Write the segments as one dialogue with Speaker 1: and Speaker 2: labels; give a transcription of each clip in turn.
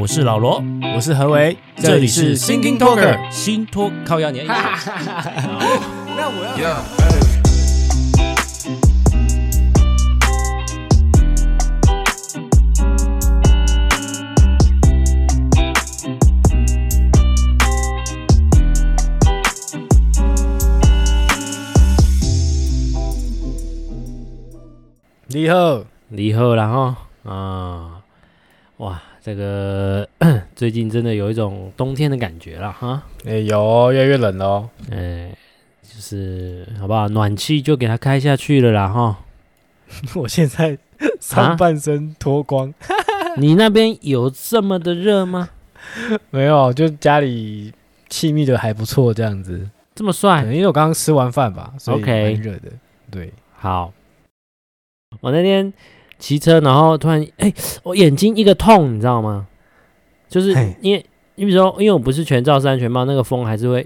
Speaker 1: 我是老罗，
Speaker 2: 我是何为，
Speaker 1: 这里是 Thinking Talker 新托靠压年。
Speaker 2: 那我要。你好，
Speaker 1: 你好，然后啊，哇，这个 最近真的有一种冬天的感觉了哈。
Speaker 2: 哎、欸，有，越来越冷了哦。
Speaker 1: 哎、欸，就是好不好？暖气就给它开下去了啦哈。
Speaker 2: 我现在上半身脱光。啊、
Speaker 1: 你那边有这么的热吗？
Speaker 2: 没有，就家里气密的还不错，这样子。
Speaker 1: 这么帅？
Speaker 2: 因为我刚刚吃完饭吧，所以蛮热的。
Speaker 1: Okay
Speaker 2: 对，
Speaker 1: 好。我那天骑车，然后突然，哎、欸，我眼睛一个痛，你知道吗？就是因为，你比如说，因为我不是全罩式安全帽，那个风还是会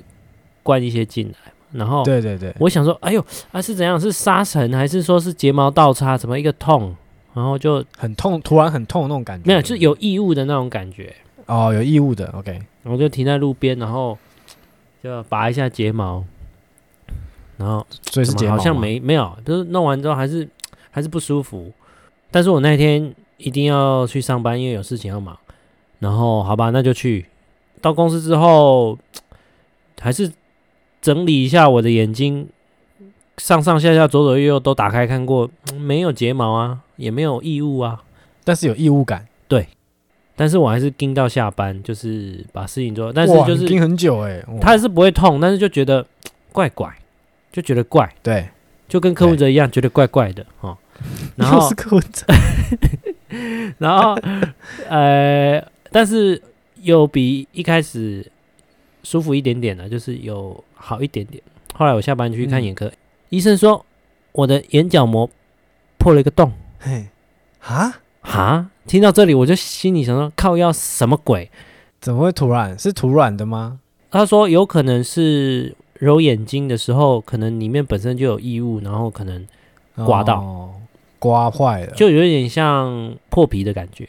Speaker 1: 灌一些进来。然后，
Speaker 2: 对对对，
Speaker 1: 我想说，哎呦，啊是怎样？是沙尘还是说是睫毛倒插？怎么一个痛？然后就
Speaker 2: 很痛，突然很痛那种感觉。
Speaker 1: 没有，就是有异物的那种感觉。
Speaker 2: 哦，有异物的，OK。
Speaker 1: 我就停在路边，然后就拔一下睫毛，然后
Speaker 2: 所以是睫毛，
Speaker 1: 好像没没有，就是弄完之后还是。还是不舒服，但是我那天一定要去上班，因为有事情要忙。然后好吧，那就去。到公司之后，还是整理一下我的眼睛，上上下下、左左右右都打开看过，没有睫毛啊，也没有异物啊，
Speaker 2: 但是有异物感。
Speaker 1: 对，但是我还是盯到下班，就是把事情做。但是就是
Speaker 2: 盯很久哎，
Speaker 1: 他是不会痛，但是就觉得怪怪，就觉得怪。
Speaker 2: 对，
Speaker 1: 就跟柯文哲一样，觉得怪怪的哈。然后
Speaker 2: 是柯文哲，
Speaker 1: 然后呃，但是有比一开始舒服一点点的，就是有好一点点。后来我下班去看眼科，嗯、医生说我的眼角膜破了一个洞。
Speaker 2: 嘿，哈
Speaker 1: 哈，听到这里我就心里想说，靠要什么鬼？
Speaker 2: 怎么会突然？是突然的吗？
Speaker 1: 他说有可能是揉眼睛的时候，可能里面本身就有异物，然后可能刮到。哦
Speaker 2: 刮坏了，
Speaker 1: 就有点像破皮的感觉。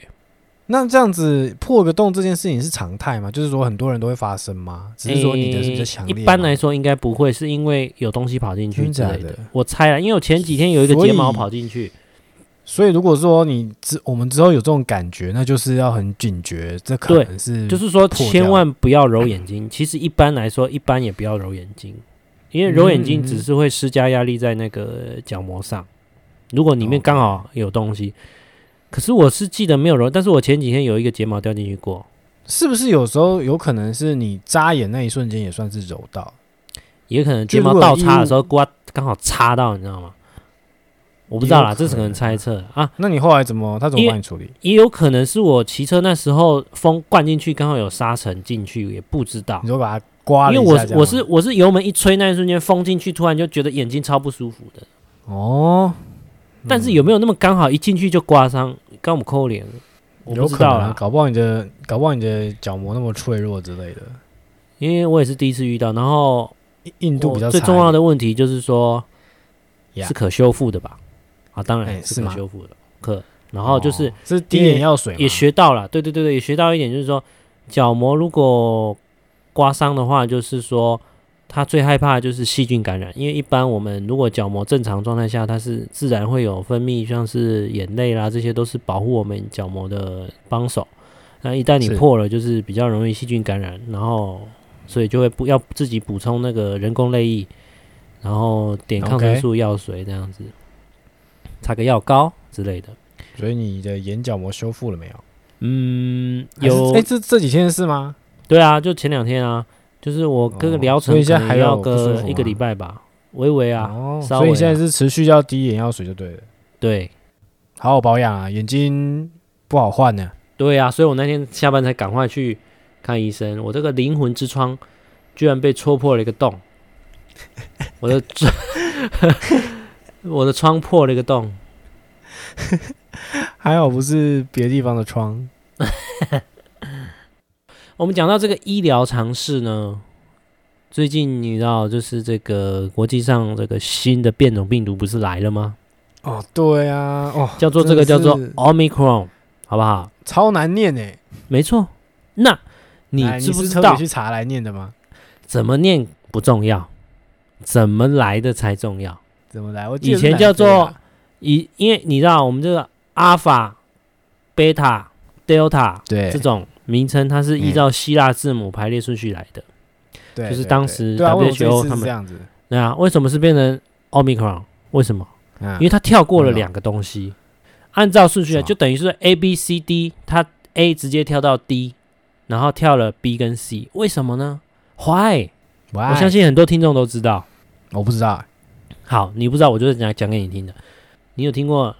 Speaker 2: 那这样子破个洞这件事情是常态吗？就是说很多人都会发生吗？只是说你的是比较强烈。
Speaker 1: 一般来说应该不会，是因为有东西跑进去之类的。
Speaker 2: 的
Speaker 1: 我猜了，因为我前几天有一个睫毛跑进去
Speaker 2: 所，所以如果说你之我们之后有这种感觉，那就是要很警觉，这可能是
Speaker 1: 就是说千万不要揉眼睛。其实一般来说，一般也不要揉眼睛，因为揉眼睛只是会施加压力在那个角膜上。如果里面刚好有东西可是我是记得没有揉，但是我前几天有一个睫毛掉进去过，
Speaker 2: 是不是有时候有可能是你眨眼那一瞬间也算是揉到，
Speaker 1: 也可能睫毛倒插的时候刮刚好插到，你知道吗？我不知道啦，这是可能猜测啊。
Speaker 2: 那你后来怎么他怎么帮你处理？
Speaker 1: 也有可能是我骑车那时候风灌进去，刚好有沙尘进去，也不知道。
Speaker 2: 你就把它刮了，
Speaker 1: 因为我我是我是油门一吹那一瞬间风进去，突然就觉得眼睛超不舒服的
Speaker 2: 哦。
Speaker 1: 但是有没有那么刚好一进去就刮伤？刚我们抠脸，我不知道啊，
Speaker 2: 搞不好你的搞不好你的角膜那么脆弱之类的。
Speaker 1: 因为我也是第一次遇到，然后
Speaker 2: 硬度比较
Speaker 1: 最重要的问题就是
Speaker 2: 说，
Speaker 1: 是可修复的吧？啊，当然是可修复的，可然后就是
Speaker 2: 是滴眼药水
Speaker 1: 也学到了，对对对对，也学到一点，就是说角膜如果刮伤的话，就是说。他最害怕的就是细菌感染，因为一般我们如果角膜正常状态下，它是自然会有分泌，像是眼泪啦，这些都是保护我们角膜的帮手。那一旦你破了，就是比较容易细菌感染，然后所以就会不要自己补充那个人工泪液，然后点抗生素药水这样子，擦个药膏之类的。
Speaker 2: 所以你的眼角膜修复了没有？
Speaker 1: 嗯，有。
Speaker 2: 哎，这这几天是吗？
Speaker 1: 对啊，就前两天啊。就是我各个疗程现在还要个一个礼拜吧，微微啊，
Speaker 2: 所以现在是持续要滴眼药水就对了。
Speaker 1: 对，
Speaker 2: 好好保养啊，眼睛不好换呢。
Speaker 1: 对啊，所以我那天下班才赶快去看医生。我这个灵魂之窗居然被戳破了一个洞，我的窗，我的窗破了一个洞，
Speaker 2: 还好不是别的地方的窗。
Speaker 1: 我们讲到这个医疗常识呢，最近你知道，就是这个国际上这个新的变种病毒不是来了吗？
Speaker 2: 哦，对啊，哦，
Speaker 1: 叫做这个叫做 Omicron，好不好？
Speaker 2: 超难念诶。
Speaker 1: 没错那你知不知道
Speaker 2: 去查来念的吗？
Speaker 1: 怎么念不重要，怎么来的才重要。
Speaker 2: 怎么来？我
Speaker 1: 以前叫做以，因为你知道我们这个阿尔法、贝塔、德尔塔，对这种名称，它是依照希腊字母排列顺序来的。对，就是当时 WHO 他们这样子。对啊，为什么是变成 Omicron？为什么？因为它跳过了两个东西，按照顺序来，就等于是 A B C D，它 A 直接跳到 D，然后跳了 B 跟 C，为什么呢？Why？我相信很多听众都知道，
Speaker 2: 我不知道。
Speaker 1: 好，你不知道，我就是讲讲给你听的。你有听过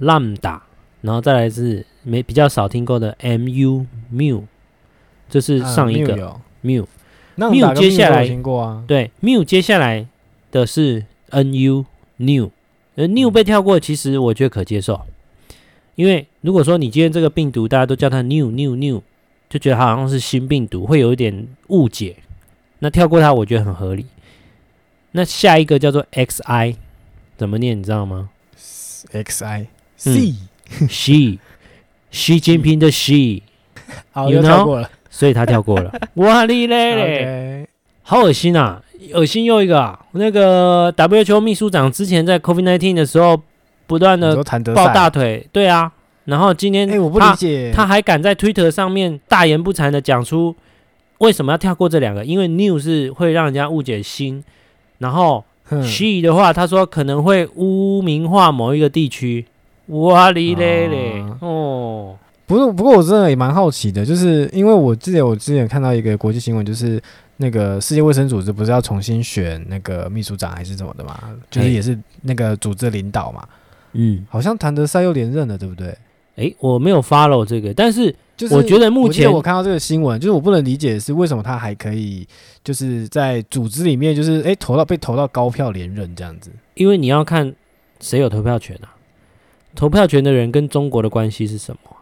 Speaker 1: Lambda，然后再来是没比较少听过的 Mu Mu，这是上一个 Mu。那 Mu 接下来听过啊对 Mu 接下来的是 Nu New，呃 New 被跳过，其实我觉得可接受，因为如果说你今天这个病毒大家都叫它 New New New，就觉得它好像是新病毒，会有一点误解。那跳过它，我觉得很合理。那下一个叫做 XI，怎么念？你知道吗
Speaker 2: ？XI C
Speaker 1: Xi，习近平的
Speaker 2: 好，又跳过了，
Speaker 1: 所以他跳过了。哇哩嘞嘞，好恶心啊！恶心又一个啊！那个 WHO 秘书长之前在 COVID-19 的时候，不断的抱大腿，对啊。然后今天，哎，我不理解，他还敢在 Twitter 上面大言不惭的讲出。为什么要跳过这两个？因为 new 是会让人家误解新，然后 she 的话，他说可能会污名化某一个地区。哇哩嘞嘞哦，
Speaker 2: 不是，不过我真的也蛮好奇的，就是因为我记得我之前看到一个国际新闻，就是那个世界卫生组织不是要重新选那个秘书长还是怎么的嘛？就是也是那个组织领导嘛。嗯，好像谭德赛又连任了，对不对？
Speaker 1: 诶，我没有 follow 这个，但是。就是我觉得目前
Speaker 2: 我看到这个新闻，就是我不能理解的是为什么他还可以就是在组织里面，就是诶投到被投到高票连任这样子。
Speaker 1: 因为你要看谁有投票权啊？投票权的人跟中国的关系是什么？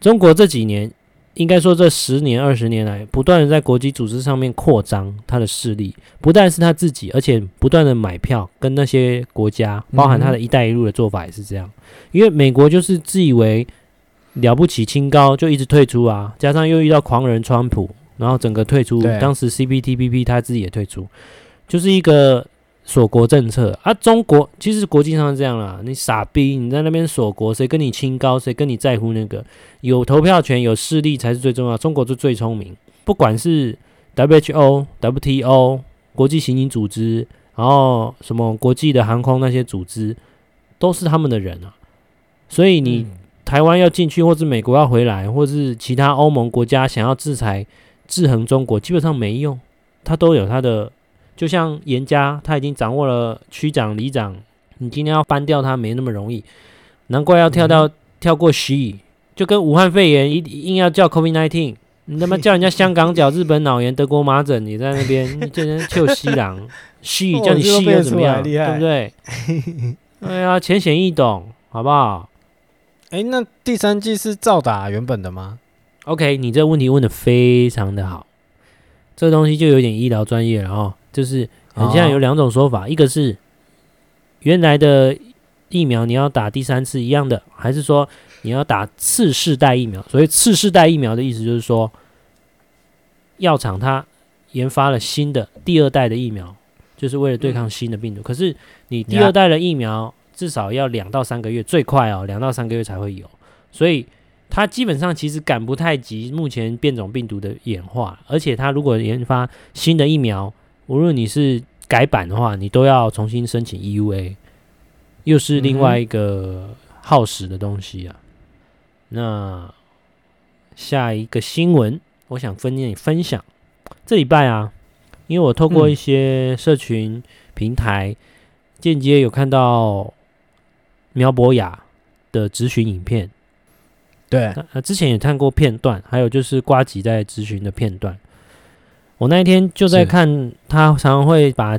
Speaker 1: 中国这几年，应该说这十年二十年来，不断的在国际组织上面扩张他的势力，不但是他自己，而且不断的买票跟那些国家，包含他的一带一路的做法也是这样。因为美国就是自以为。了不起，清高就一直退出啊，加上又遇到狂人川普，然后整个退出。当时 CPTPP 他自己也退出，就是一个锁国政策啊。中国其实国际上是这样啦，你傻逼，你在那边锁国，谁跟你清高，谁跟你在乎那个？有投票权、有势力才是最重要。中国是最聪明，不管是 WHO、WTO 国际刑警组织，然后什么国际的航空那些组织，都是他们的人啊。所以你。嗯台湾要进去，或是美国要回来，或是其他欧盟国家想要制裁制衡中国，基本上没用。他都有他的，就像严家，他已经掌握了区长、里长，你今天要扳掉他没那么容易。难怪要跳到、嗯、跳过西，就跟武汉肺炎一硬要叫 COVID-19，你他妈叫人家香港脚、日本脑炎、德国麻疹，你在那边 叫人救西郎西叫你西又怎么样？对不对？哎呀，浅显易懂，好不好？
Speaker 2: 哎，那第三季是照打原本的吗
Speaker 1: ？OK，你这个问题问的非常的好，这东西就有点医疗专业了哦。就是你现在有两种说法，哦、一个是原来的疫苗你要打第三次一样的，还是说你要打次世代疫苗？所以次世代疫苗的意思就是说，药厂它研发了新的第二代的疫苗，就是为了对抗新的病毒。嗯、可是你第二代的疫苗。至少要两到三个月，最快哦，两到三个月才会有，所以它基本上其实赶不太及目前变种病毒的演化，而且它如果研发新的疫苗，无论你是改版的话，你都要重新申请 EUA，又是另外一个耗时的东西啊。嗯、那下一个新闻，我想分你分享，这礼拜啊，因为我透过一些社群平台，间接有看到。苗博雅的咨询影片，
Speaker 2: 对，
Speaker 1: 他之前也看过片段，还有就是瓜吉在咨询的片段。我那一天就在看，他常常会把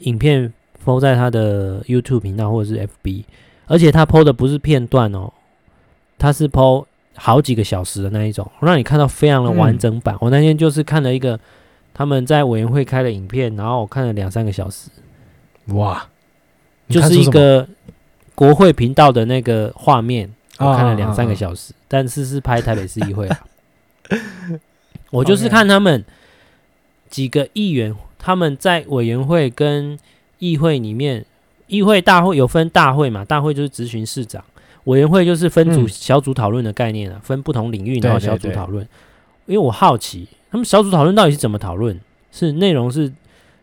Speaker 1: 影片 po 在他的 YouTube 频道或者是 FB，而且他 po 的不是片段哦，他是 po 好几个小时的那一种，让你看到非常的完整版。嗯、我那天就是看了一个他们在委员会开的影片，然后我看了两三个小时，
Speaker 2: 哇，
Speaker 1: 就是一个。国会频道的那个画面，我看了两三个小时，哦、但是是拍台北市议会啊。我就是看他们几个议员，他们在委员会跟议会里面，议会大会有分大会嘛，大会就是质询市长，委员会就是分组小组讨论的概念啊，分不同领域然后小组讨论。因为我好奇，他们小组讨论到底是怎么讨论？是内容是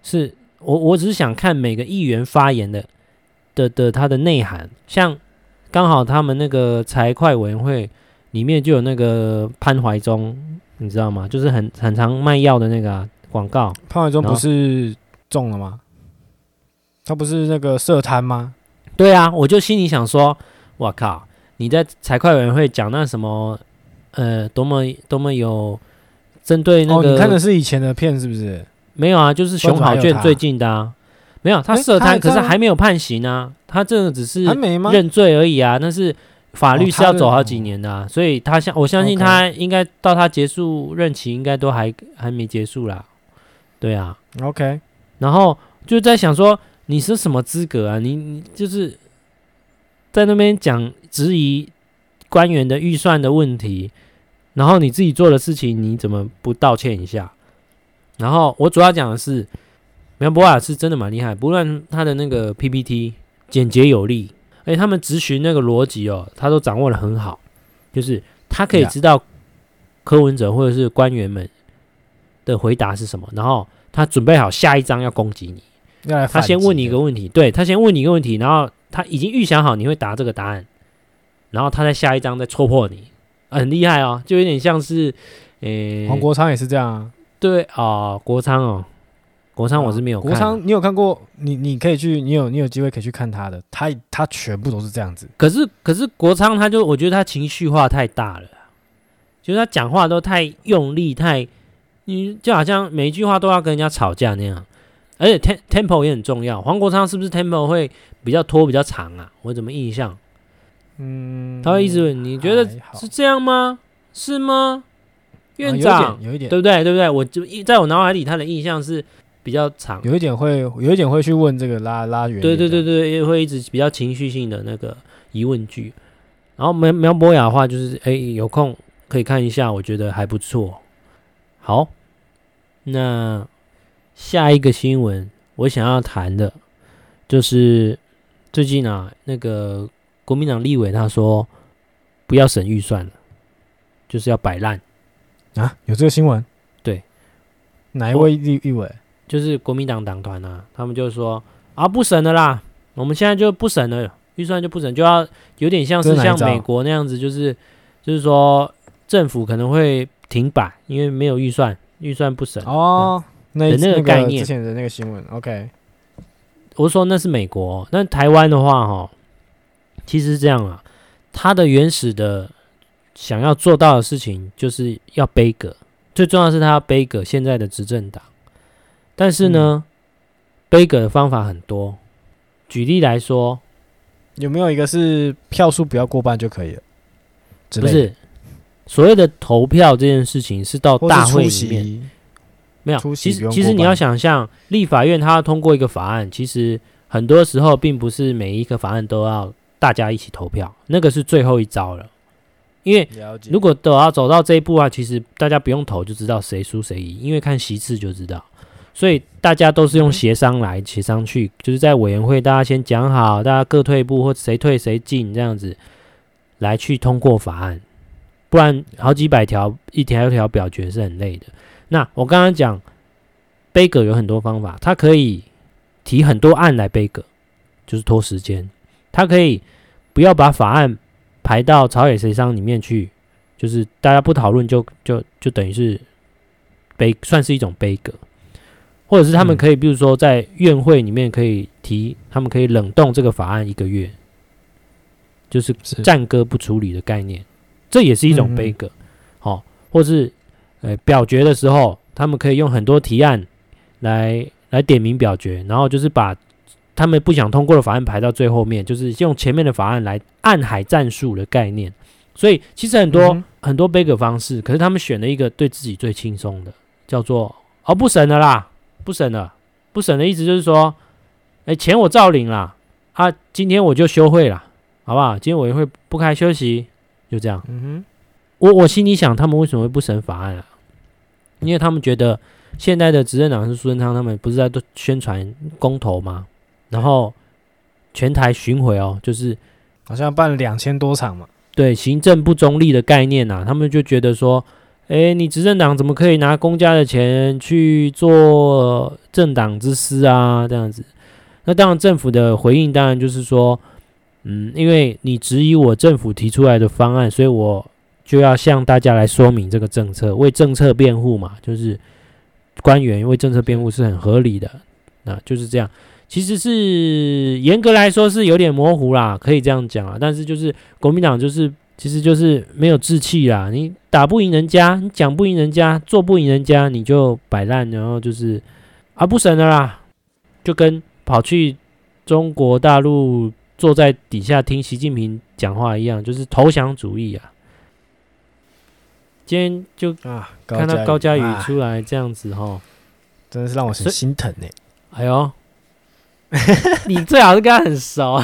Speaker 1: 是，我我只是想看每个议员发言的的的他的内涵，像刚好他们那个财会委员会里面就有那个潘怀忠，你知道吗？就是很很常卖药的那个广、啊、告。潘
Speaker 2: 怀忠不是中了吗？他不是那个设摊吗？
Speaker 1: 对啊，我就心里想说，我靠，你在财会委员会讲那什么？呃，多么多么有针对那个？
Speaker 2: 哦，你看的是以前的片是不是？
Speaker 1: 没有啊，就是熊好卷最近的啊。没有，他涉贪，可是还没有判刑啊。他这个只是认罪而已啊。但是法律是要走好几年的啊，所以他相我相信他应该到他结束任期应该都还还没结束啦。对啊
Speaker 2: ，OK。
Speaker 1: 然后就在想说，你是什么资格啊？你你就是在那边讲质疑。官员的预算的问题，然后你自己做的事情，你怎么不道歉一下？然后我主要讲的是，苗博雅是真的蛮厉害，不论他的那个 PPT 简洁有力，而且他们质询那个逻辑哦，他都掌握的很好，就是他可以知道柯文哲或者是官员们的回答是什么，然后他准备好下一章要攻击你，他先问你一个问题，对，他先问你一个问题，然后他已经预想好你会答这个答案。然后他在下一章再戳破你，啊、很厉害哦，就有点像是，诶，
Speaker 2: 黄国昌也是这样啊。
Speaker 1: 对啊、哦，国昌哦，国昌我是没有看。
Speaker 2: 国昌你有看过？你你可以去，你有你有机会可以去看他的，他他全部都是这样子。
Speaker 1: 可是可是国昌他就我觉得他情绪化太大了，就是他讲话都太用力，太你就好像每一句话都要跟人家吵架那样。而且 tempo 也很重要，黄国昌是不是 tempo 会比较拖比较长啊？我怎么印象？
Speaker 2: 嗯，
Speaker 1: 他会一直问，你觉得是这样吗？是吗？院长、
Speaker 2: 啊、有一点，有一点，
Speaker 1: 对不对？对不对？我就在我脑海里，他的印象是比较长，
Speaker 2: 有一点会，有一点会去问这个拉拉远，
Speaker 1: 对对对对，也会一直比较情绪性的那个疑问句。然后苗苗博雅的话，就是哎，有空可以看一下，我觉得还不错。好，那下一个新闻我想要谈的，就是最近啊，那个。国民党立委他说：“不要审预算了，就是要摆烂
Speaker 2: 啊！”有这个新闻？
Speaker 1: 对，
Speaker 2: 哪一位立立委？
Speaker 1: 就是国民党党团啊，他们就说：“啊，不审了啦，我们现在就不审了，预算就不审，就要有点像是像美国那样子，就是就是说政府可能会停摆，因为没有预算，预算不省
Speaker 2: 哦。那
Speaker 1: 那个概念，
Speaker 2: 之前的那个新闻，OK。
Speaker 1: 我说那是美国，那台湾的话，哈。”其实是这样啊，他的原始的想要做到的事情就是要杯葛，最重要的是他要杯葛现在的执政党。但是呢，杯葛的方法很多。举例来说，
Speaker 2: 有没有一个是票数不要过半就可以了？
Speaker 1: 不是，所谓的投票这件事情是到大会里面没有。其实其实你要想象，立法院它要通过一个法案，其实很多时候并不是每一个法案都要。大家一起投票，那个是最后一招了。因为如果都要走到这一步啊，其实大家不用投就知道谁输谁赢，因为看席次就知道。所以大家都是用协商来协商去，就是在委员会大家先讲好，大家各退一步或谁退谁进这样子来去通过法案。不然好几百条一条一条表决是很累的。那我刚刚讲杯葛有很多方法，他可以提很多案来杯葛，就是拖时间。他可以不要把法案排到朝野协商里面去，就是大家不讨论就就就等于是杯算是一种杯葛，或者是他们可以比如说在院会里面可以提，他们可以冷冻这个法案一个月，就是暂搁不处理的概念，这也是一种杯葛。好，或是呃表决的时候，他们可以用很多提案来来点名表决，然后就是把。他们不想通过的法案排到最后面，就是用前面的法案来暗海战术的概念。所以其实很多、嗯、很多杯葛方式，可是他们选了一个对自己最轻松的，叫做哦不审了啦，不审了，不审的意思就是说，哎钱我照领啦啊，今天我就休会了，好不好？今天委员会不开休息，就这样。嗯哼，我我心里想，他们为什么会不审法案啊？因为他们觉得现在的执政党是苏贞昌他们不是在都宣传公投吗？然后全台巡回哦，就是
Speaker 2: 好像办了两千多场嘛。
Speaker 1: 对，行政不中立的概念呐、啊，他们就觉得说，哎，你执政党怎么可以拿公家的钱去做政党之私啊？这样子。那当然，政府的回应当然就是说，嗯，因为你质疑我政府提出来的方案，所以我就要向大家来说明这个政策，为政策辩护嘛，就是官员为政策辩护是很合理的，那就是这样。其实是严格来说是有点模糊啦，可以这样讲啊。但是就是国民党就是，其实就是没有志气啦。你打不赢人家，你讲不赢人家，做不赢人家，你就摆烂，然后就是啊不审了啦，就跟跑去中国大陆坐在底下听习近平讲话一样，就是投降主义啊。今天就啊看到高佳宇出来这样子哈，
Speaker 2: 真的是让我很心疼呢、欸。
Speaker 1: 哎呦！你最好是跟他很熟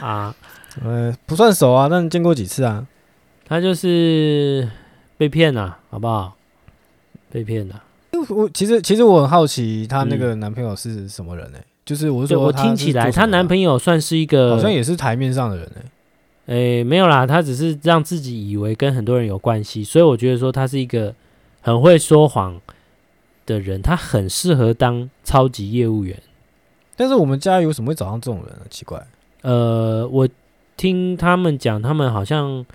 Speaker 1: 啊，
Speaker 2: 呃，不算熟啊，但见过几次啊。
Speaker 1: 他就是被骗了，好不好？被骗了。
Speaker 2: 我其实其实我很好奇，她那个男朋友是什么人呢、欸？嗯、就是我是说，
Speaker 1: 我听起来她男朋友算是一个，
Speaker 2: 好像也是台面上的人。诶、
Speaker 1: 欸，没有啦，他只是让自己以为跟很多人有关系，所以我觉得说他是一个很会说谎。的人，他很适合当超级业务员，
Speaker 2: 但是我们家有什么会找上这种人呢？奇怪，
Speaker 1: 呃，我听他们讲，他们好像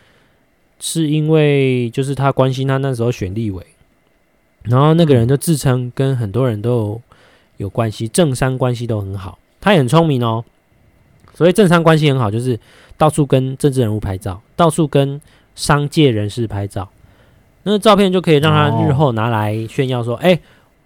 Speaker 1: 是因为就是他关心他那时候选立委，然后那个人就自称跟很多人都有，有关系，政商关系都很好，他也很聪明哦。所以政商关系很好，就是到处跟政治人物拍照，到处跟商界人士拍照，那个照片就可以让他日后拿来炫耀说，哎、哦。欸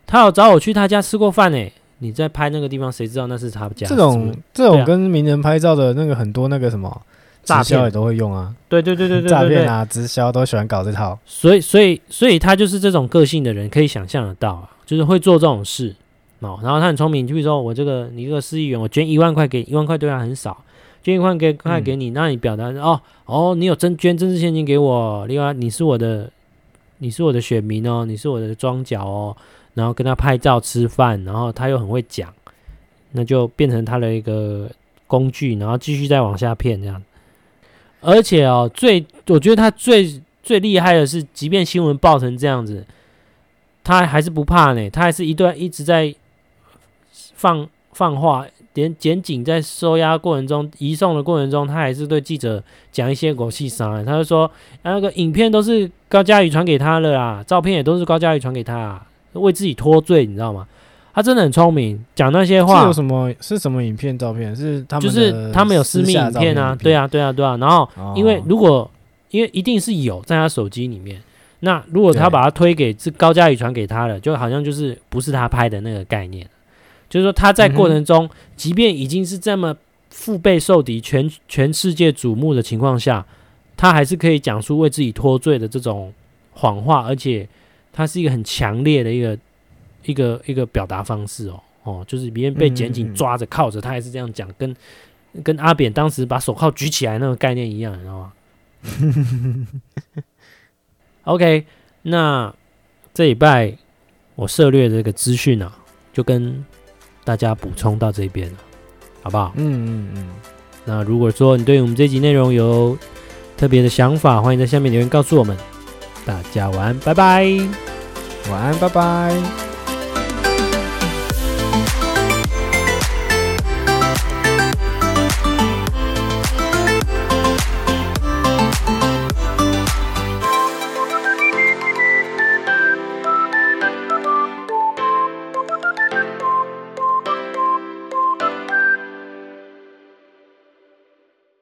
Speaker 1: 他有找我去他家吃过饭呢。你在拍那个地方，谁知道那是他家？
Speaker 2: 这种这种跟名人拍照的那个很多那个什么直销也都会用啊。
Speaker 1: 对对对对对，
Speaker 2: 诈骗啊，直销都喜欢搞这套。
Speaker 1: 所以所以所以他就是这种个性的人，可以想象得到啊，就是会做这种事哦。然后他很聪明，就比如说我这个你这个市议员，我捐一万块给一万块对他很少，捐一万块给块给你，那你表达哦哦，你有真捐真治现金给我，另外你是我的你是我的选民哦，你是我的庄脚哦。然后跟他拍照吃饭，然后他又很会讲，那就变成他的一个工具，然后继续再往下骗这样。而且哦，最我觉得他最最厉害的是，即便新闻爆成这样子，他还是不怕呢，他还是一段一直在放放话，连检警在收押过程中、移送的过程中，他还是对记者讲一些狗屁啥，他就说那个影片都是高佳宇传给他的啦，照片也都是高佳宇传给他啊。为自己脱罪，你知道吗？他真的很聪明，讲那些话。
Speaker 2: 是有什么？是什么影片、照片？是他们
Speaker 1: 就是他们有私密影片啊，对啊，对啊，对啊。然后，因为如果因为一定是有在他手机里面，那如果他把他推给是高佳宇传给他的，就好像就是不是他拍的那个概念。就是说他在过程中，即便已经是这么腹背受敌、全全世界瞩目的情况下，他还是可以讲出为自己脱罪的这种谎话，而且。他是一个很强烈的一个一个一个表达方式哦哦，就是别人被检警抓着铐着，他还是这样讲，跟跟阿扁当时把手铐举起来那个概念一样，你知道吗？OK，那这礼拜我涉猎这个资讯啊，就跟大家补充到这边了，好不好？
Speaker 2: 嗯嗯嗯。
Speaker 1: 那如果说你对我们这集内容有特别的想法，欢迎在下面留言告诉我们。大家晚安，拜拜。
Speaker 2: 晚安，拜拜。